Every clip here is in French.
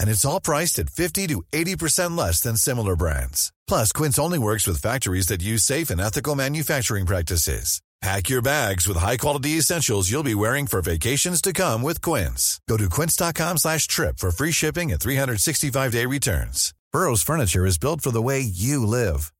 And it's all priced at 50 to 80% less than similar brands. Plus, Quince only works with factories that use safe and ethical manufacturing practices. Pack your bags with high-quality essentials you'll be wearing for vacations to come with Quince. Go to quince.com slash trip for free shipping and 365-day returns. Burrow's furniture is built for the way you live.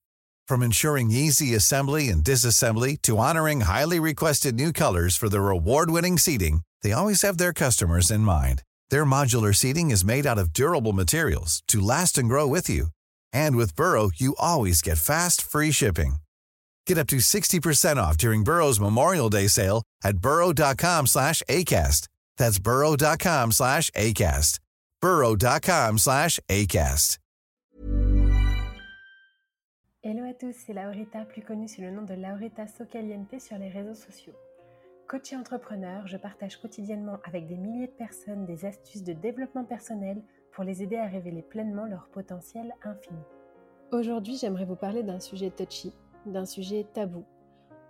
From ensuring easy assembly and disassembly to honoring highly requested new colors for their award-winning seating, they always have their customers in mind. Their modular seating is made out of durable materials to last and grow with you. And with Burrow, you always get fast, free shipping. Get up to 60% off during Burrow's Memorial Day sale at burrow.com slash ACAST. That's burrow.com slash ACAST. burrow.com slash ACAST. Hello à tous, c'est Laurita, plus connue sous le nom de Laurita Socaliente sur les réseaux sociaux. Coach et entrepreneur, je partage quotidiennement avec des milliers de personnes des astuces de développement personnel pour les aider à révéler pleinement leur potentiel infini. Aujourd'hui, j'aimerais vous parler d'un sujet touchy, d'un sujet tabou,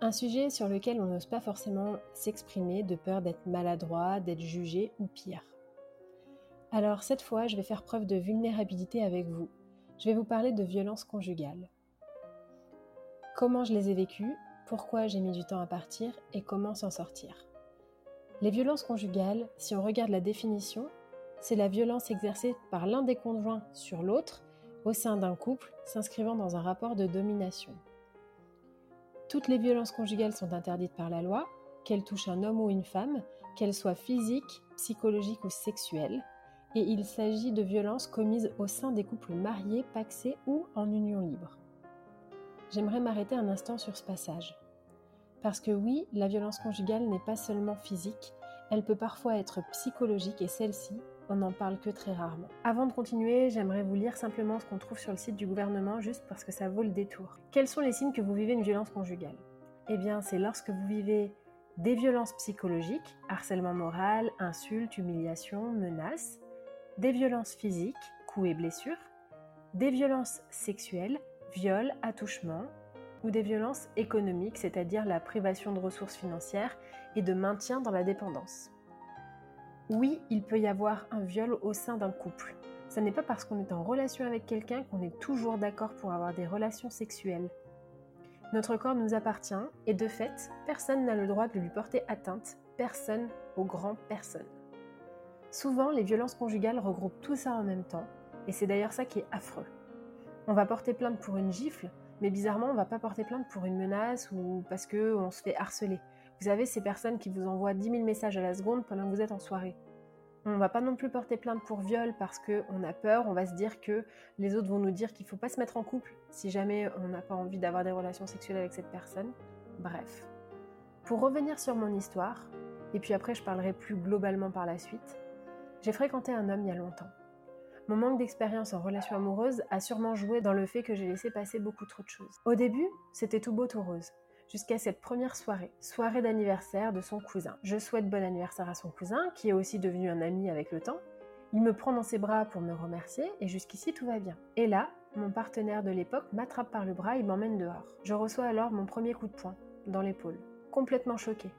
un sujet sur lequel on n'ose pas forcément s'exprimer de peur d'être maladroit, d'être jugé ou pire. Alors cette fois, je vais faire preuve de vulnérabilité avec vous. Je vais vous parler de violence conjugale. Comment je les ai vécues, pourquoi j'ai mis du temps à partir et comment s'en sortir. Les violences conjugales, si on regarde la définition, c'est la violence exercée par l'un des conjoints sur l'autre au sein d'un couple s'inscrivant dans un rapport de domination. Toutes les violences conjugales sont interdites par la loi, qu'elles touchent un homme ou une femme, qu'elles soient physiques, psychologiques ou sexuelles, et il s'agit de violences commises au sein des couples mariés, paxés ou en union libre. J'aimerais m'arrêter un instant sur ce passage. Parce que oui, la violence conjugale n'est pas seulement physique, elle peut parfois être psychologique et celle-ci, on n'en parle que très rarement. Avant de continuer, j'aimerais vous lire simplement ce qu'on trouve sur le site du gouvernement, juste parce que ça vaut le détour. Quels sont les signes que vous vivez une violence conjugale? Eh bien, c'est lorsque vous vivez des violences psychologiques, harcèlement moral, insultes, humiliations, menaces, des violences physiques, coups et blessures, des violences sexuelles, viols, attouchements, ou des violences économiques, c'est-à-dire la privation de ressources financières et de maintien dans la dépendance. Oui, il peut y avoir un viol au sein d'un couple. Ce n'est pas parce qu'on est en relation avec quelqu'un qu'on est toujours d'accord pour avoir des relations sexuelles. Notre corps nous appartient et de fait, personne n'a le droit de lui porter atteinte, personne au grand personne. Souvent, les violences conjugales regroupent tout ça en même temps, et c'est d'ailleurs ça qui est affreux. On va porter plainte pour une gifle, mais bizarrement, on va pas porter plainte pour une menace ou parce qu'on se fait harceler. Vous avez ces personnes qui vous envoient 10 000 messages à la seconde pendant que vous êtes en soirée. On va pas non plus porter plainte pour viol parce qu'on a peur, on va se dire que les autres vont nous dire qu'il faut pas se mettre en couple si jamais on n'a pas envie d'avoir des relations sexuelles avec cette personne. Bref. Pour revenir sur mon histoire, et puis après je parlerai plus globalement par la suite, j'ai fréquenté un homme il y a longtemps. Mon manque d'expérience en relation amoureuse a sûrement joué dans le fait que j'ai laissé passer beaucoup trop de choses. Au début, c'était tout beau tout rose jusqu'à cette première soirée, soirée d'anniversaire de son cousin. Je souhaite bon anniversaire à son cousin, qui est aussi devenu un ami avec le temps. Il me prend dans ses bras pour me remercier et jusqu'ici tout va bien. Et là, mon partenaire de l'époque m'attrape par le bras et m'emmène dehors. Je reçois alors mon premier coup de poing dans l'épaule, complètement choqué.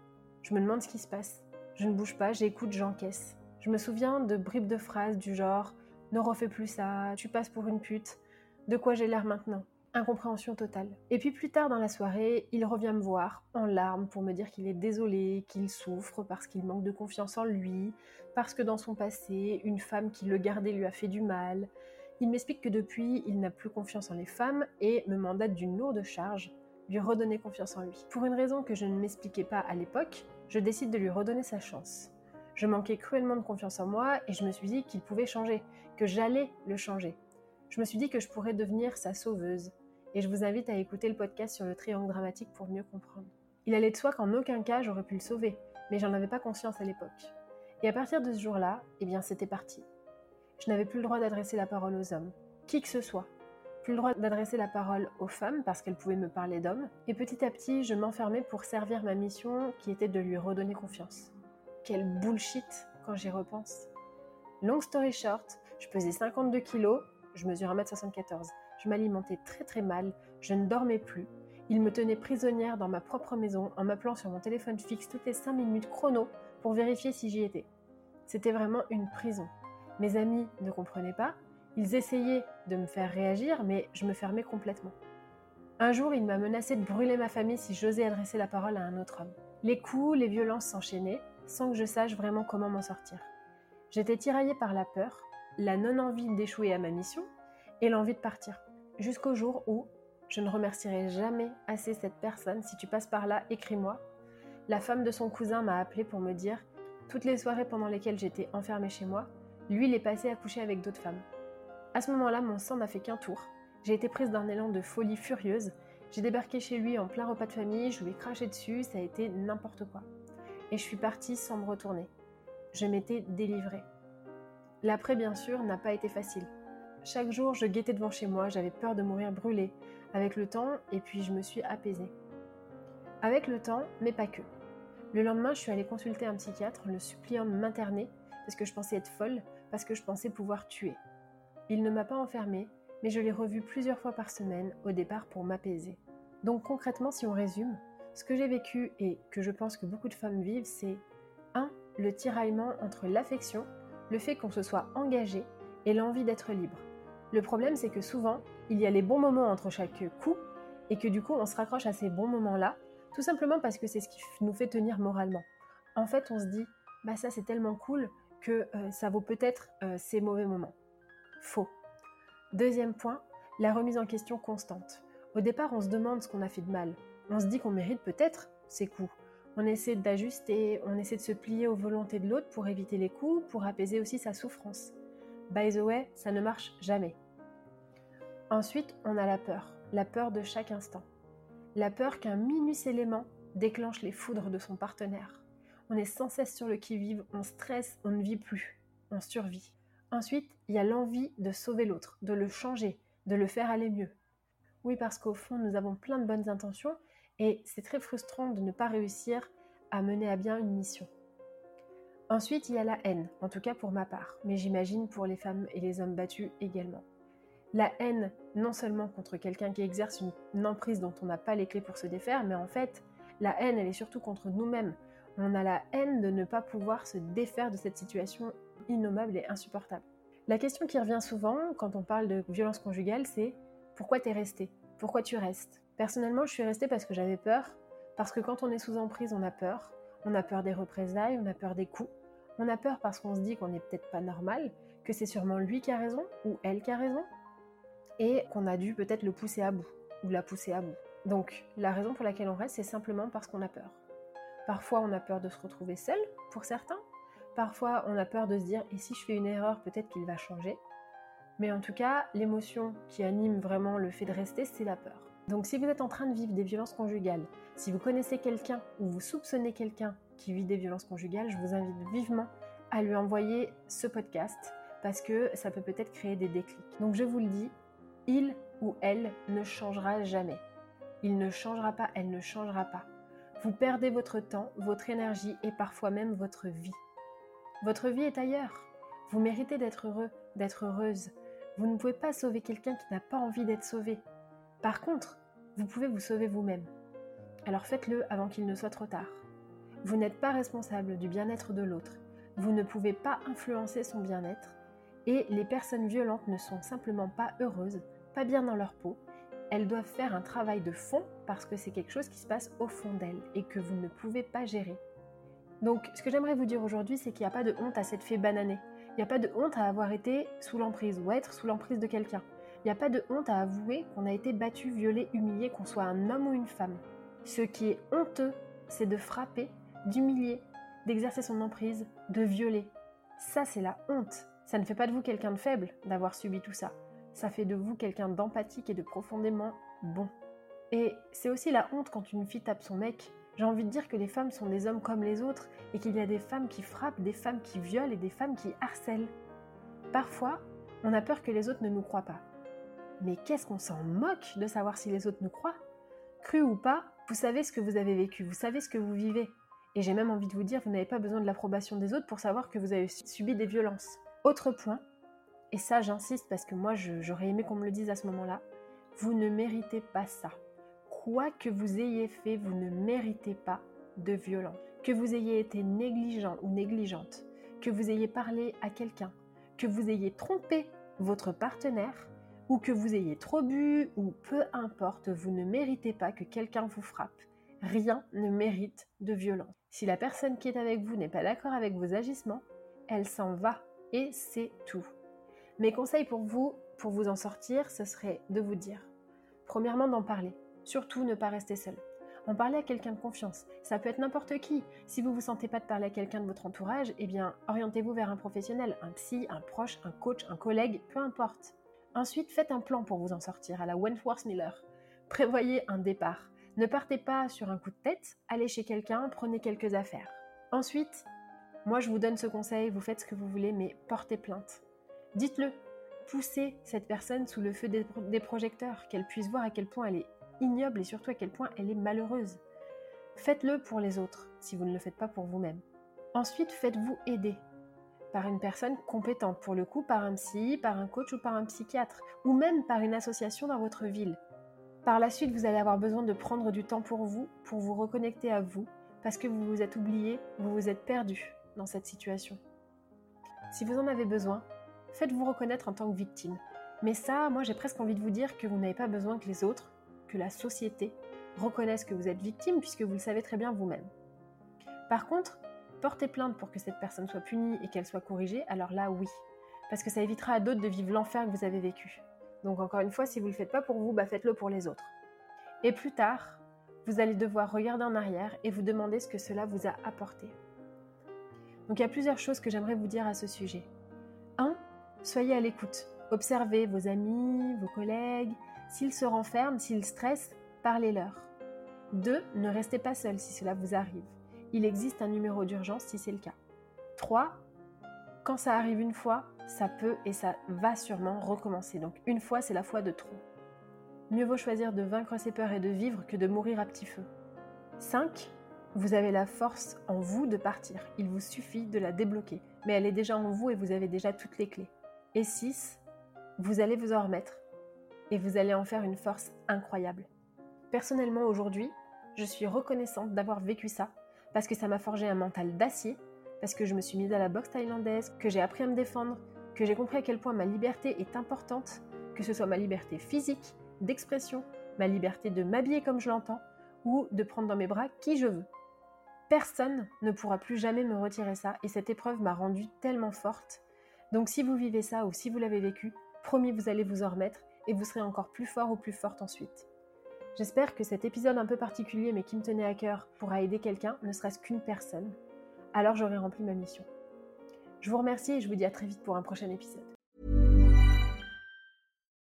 Je me demande ce qui se passe. Je ne bouge pas, j'écoute, j'encaisse. Je me souviens de bribes de phrases du genre Ne refais plus ça, tu passes pour une pute, de quoi j'ai l'air maintenant Incompréhension totale. Et puis plus tard dans la soirée, il revient me voir en larmes pour me dire qu'il est désolé, qu'il souffre parce qu'il manque de confiance en lui, parce que dans son passé, une femme qui le gardait lui a fait du mal. Il m'explique que depuis, il n'a plus confiance en les femmes et me mandate d'une lourde charge, lui redonner confiance en lui. Pour une raison que je ne m'expliquais pas à l'époque, je décide de lui redonner sa chance. Je manquais cruellement de confiance en moi et je me suis dit qu'il pouvait changer, que j'allais le changer. Je me suis dit que je pourrais devenir sa sauveuse. Et je vous invite à écouter le podcast sur le triangle dramatique pour mieux comprendre. Il allait de soi qu'en aucun cas j'aurais pu le sauver, mais j'en avais pas conscience à l'époque. Et à partir de ce jour-là, eh bien c'était parti. Je n'avais plus le droit d'adresser la parole aux hommes, qui que ce soit. Plus le droit d'adresser la parole aux femmes parce qu'elles pouvaient me parler d'hommes. Et petit à petit, je m'enfermais pour servir ma mission qui était de lui redonner confiance. Quel bullshit quand j'y repense. Long story short, je pesais 52 kilos, je mesure 1m74. Je m'alimentais très très mal, je ne dormais plus. Il me tenait prisonnière dans ma propre maison en m'appelant sur mon téléphone fixe toutes les 5 minutes chrono pour vérifier si j'y étais. C'était vraiment une prison. Mes amis ne comprenaient pas, ils essayaient de me faire réagir, mais je me fermais complètement. Un jour, il m'a menacé de brûler ma famille si j'osais adresser la parole à un autre homme. Les coups, les violences s'enchaînaient, sans que je sache vraiment comment m'en sortir. J'étais tiraillée par la peur, la non-envie d'échouer à ma mission et l'envie de partir. Jusqu'au jour où, je ne remercierai jamais assez cette personne, si tu passes par là, écris-moi. La femme de son cousin m'a appelé pour me dire, toutes les soirées pendant lesquelles j'étais enfermée chez moi, lui, il est passé à coucher avec d'autres femmes. À ce moment-là, mon sang n'a fait qu'un tour. J'ai été prise d'un élan de folie furieuse. J'ai débarqué chez lui en plein repas de famille, je lui ai craché dessus, ça a été n'importe quoi. Et je suis partie sans me retourner. Je m'étais délivrée. L'après, bien sûr, n'a pas été facile. Chaque jour, je guettais devant chez moi, j'avais peur de mourir brûlée, avec le temps, et puis je me suis apaisée. Avec le temps, mais pas que. Le lendemain, je suis allée consulter un psychiatre, le suppliant de m'interner, parce que je pensais être folle, parce que je pensais pouvoir tuer. Il ne m'a pas enfermée, mais je l'ai revu plusieurs fois par semaine, au départ pour m'apaiser. Donc concrètement, si on résume, ce que j'ai vécu et que je pense que beaucoup de femmes vivent, c'est 1. Le tiraillement entre l'affection, le fait qu'on se soit engagé et l'envie d'être libre. Le problème, c'est que souvent, il y a les bons moments entre chaque coup et que du coup, on se raccroche à ces bons moments-là, tout simplement parce que c'est ce qui nous fait tenir moralement. En fait, on se dit, bah ça c'est tellement cool que euh, ça vaut peut-être euh, ces mauvais moments. Faux. Deuxième point, la remise en question constante. Au départ, on se demande ce qu'on a fait de mal. On se dit qu'on mérite peut-être ces coups. On essaie d'ajuster, on essaie de se plier aux volontés de l'autre pour éviter les coups, pour apaiser aussi sa souffrance. By the way, ça ne marche jamais. Ensuite, on a la peur, la peur de chaque instant. La peur qu'un minus élément déclenche les foudres de son partenaire. On est sans cesse sur le qui-vive, on stresse, on ne vit plus, on survit. Ensuite, il y a l'envie de sauver l'autre, de le changer, de le faire aller mieux. Oui, parce qu'au fond, nous avons plein de bonnes intentions et c'est très frustrant de ne pas réussir à mener à bien une mission. Ensuite, il y a la haine, en tout cas pour ma part, mais j'imagine pour les femmes et les hommes battus également. La haine, non seulement contre quelqu'un qui exerce une emprise dont on n'a pas les clés pour se défaire, mais en fait, la haine, elle est surtout contre nous-mêmes. On a la haine de ne pas pouvoir se défaire de cette situation innommable et insupportable. La question qui revient souvent quand on parle de violence conjugale, c'est pourquoi t'es resté Pourquoi tu restes? Personnellement, je suis restée parce que j'avais peur, parce que quand on est sous emprise, on a peur. On a peur des représailles, on a peur des coups. On a peur parce qu'on se dit qu'on n'est peut-être pas normal, que c'est sûrement lui qui a raison ou elle qui a raison, et qu'on a dû peut-être le pousser à bout ou la pousser à bout. Donc, la raison pour laquelle on reste, c'est simplement parce qu'on a peur. Parfois, on a peur de se retrouver seul, pour certains. Parfois, on a peur de se dire, et si je fais une erreur, peut-être qu'il va changer. Mais en tout cas, l'émotion qui anime vraiment le fait de rester, c'est la peur. Donc si vous êtes en train de vivre des violences conjugales, si vous connaissez quelqu'un ou vous soupçonnez quelqu'un qui vit des violences conjugales, je vous invite vivement à lui envoyer ce podcast parce que ça peut peut-être créer des déclics. Donc je vous le dis, il ou elle ne changera jamais. Il ne changera pas, elle ne changera pas. Vous perdez votre temps, votre énergie et parfois même votre vie. Votre vie est ailleurs. Vous méritez d'être heureux, d'être heureuse. Vous ne pouvez pas sauver quelqu'un qui n'a pas envie d'être sauvé. Par contre, vous pouvez vous sauver vous-même. Alors faites-le avant qu'il ne soit trop tard. Vous n'êtes pas responsable du bien-être de l'autre. Vous ne pouvez pas influencer son bien-être. Et les personnes violentes ne sont simplement pas heureuses, pas bien dans leur peau. Elles doivent faire un travail de fond parce que c'est quelque chose qui se passe au fond d'elles et que vous ne pouvez pas gérer. Donc ce que j'aimerais vous dire aujourd'hui, c'est qu'il n'y a pas de honte à cette fée bananée. Il n'y a pas de honte à avoir été sous l'emprise ou être sous l'emprise de quelqu'un. Il n'y a pas de honte à avouer qu'on a été battu, violé, humilié, qu'on soit un homme ou une femme. Ce qui est honteux, c'est de frapper, d'humilier, d'exercer son emprise, de violer. Ça, c'est la honte. Ça ne fait pas de vous quelqu'un de faible d'avoir subi tout ça. Ça fait de vous quelqu'un d'empathique et de profondément bon. Et c'est aussi la honte quand une fille tape son mec. J'ai envie de dire que les femmes sont des hommes comme les autres et qu'il y a des femmes qui frappent, des femmes qui violent et des femmes qui harcèlent. Parfois, on a peur que les autres ne nous croient pas. Mais qu'est-ce qu'on s'en moque de savoir si les autres nous croient? Cru ou pas, vous savez ce que vous avez vécu, vous savez ce que vous vivez. Et j'ai même envie de vous dire, vous n'avez pas besoin de l'approbation des autres pour savoir que vous avez subi des violences. Autre point, et ça j'insiste parce que moi j'aurais aimé qu'on me le dise à ce moment-là, vous ne méritez pas ça. Quoi que vous ayez fait, vous ne méritez pas de violence. Que vous ayez été négligent ou négligente, que vous ayez parlé à quelqu'un, que vous ayez trompé votre partenaire, ou que vous ayez trop bu, ou peu importe, vous ne méritez pas que quelqu'un vous frappe. Rien ne mérite de violence. Si la personne qui est avec vous n'est pas d'accord avec vos agissements, elle s'en va et c'est tout. Mes conseils pour vous, pour vous en sortir, ce serait de vous dire, premièrement d'en parler, surtout ne pas rester seul. En parler à quelqu'un de confiance, ça peut être n'importe qui. Si vous ne vous sentez pas de parler à quelqu'un de votre entourage, eh bien orientez-vous vers un professionnel, un psy, un proche, un coach, un collègue, peu importe. Ensuite, faites un plan pour vous en sortir à la Wentworth Miller. Prévoyez un départ. Ne partez pas sur un coup de tête, allez chez quelqu'un, prenez quelques affaires. Ensuite, moi je vous donne ce conseil, vous faites ce que vous voulez, mais portez plainte. Dites-le, poussez cette personne sous le feu des, projecteurs, qu'elle puisse voir à quel point elle est ignoble et surtout à quel point elle est malheureuse. Faites-le pour les autres, si vous ne le faites pas pour vous-même. Ensuite, faites-vous aider par une personne compétente, pour le coup par un psy, par un coach ou par un psychiatre, ou même par une association dans votre ville. Par la suite, vous allez avoir besoin de prendre du temps pour vous, pour vous reconnecter à vous, parce que vous vous êtes oublié, vous vous êtes perdu dans cette situation. Si vous en avez besoin, faites-vous reconnaître en tant que victime. Mais ça, moi j'ai presque envie de vous dire que vous n'avez pas besoin que les autres, que la société, reconnaissent que vous êtes victime puisque vous le savez très bien vous-même. Par contre, porter plainte pour que cette personne soit punie et qu'elle soit corrigée, alors là oui. Parce que ça évitera à d'autres de vivre l'enfer que vous avez vécu. Donc encore une fois, si vous ne le faites pas pour vous, bah faites-le pour les autres. Et plus tard, vous allez devoir regarder en arrière et vous demander ce que cela vous a apporté. Donc il y a plusieurs choses que j'aimerais vous dire à ce sujet. 1. Soyez à l'écoute. Observez vos amis, vos collègues. S'ils se renferment, s'ils stressent, parlez-leur. 2. Ne restez pas seul si cela vous arrive il existe un numéro d'urgence si c'est le cas. 3. Quand ça arrive une fois, ça peut et ça va sûrement recommencer. Donc une fois, c'est la fois de trop. Mieux vaut choisir de vaincre ses peurs et de vivre que de mourir à petit feu. 5. Vous avez la force en vous de partir. Il vous suffit de la débloquer. Mais elle est déjà en vous et vous avez déjà toutes les clés. Et 6. Vous allez vous en remettre. Et vous allez en faire une force incroyable. Personnellement, aujourd'hui, je suis reconnaissante d'avoir vécu ça parce que ça m'a forgé un mental d'acier, parce que je me suis mise à la boxe thaïlandaise, que j'ai appris à me défendre, que j'ai compris à quel point ma liberté est importante, que ce soit ma liberté physique, d'expression, ma liberté de m'habiller comme je l'entends, ou de prendre dans mes bras qui je veux. Personne ne pourra plus jamais me retirer ça, et cette épreuve m'a rendue tellement forte. Donc si vous vivez ça ou si vous l'avez vécu, promis vous allez vous en remettre, et vous serez encore plus fort ou plus forte ensuite. J'espère que cet épisode un peu particulier mais qui me tenait à cœur pourra aider quelqu'un, ne serait-ce qu'une personne. Alors j'aurai rempli ma mission. Je vous remercie et je vous dis à très vite pour un prochain épisode.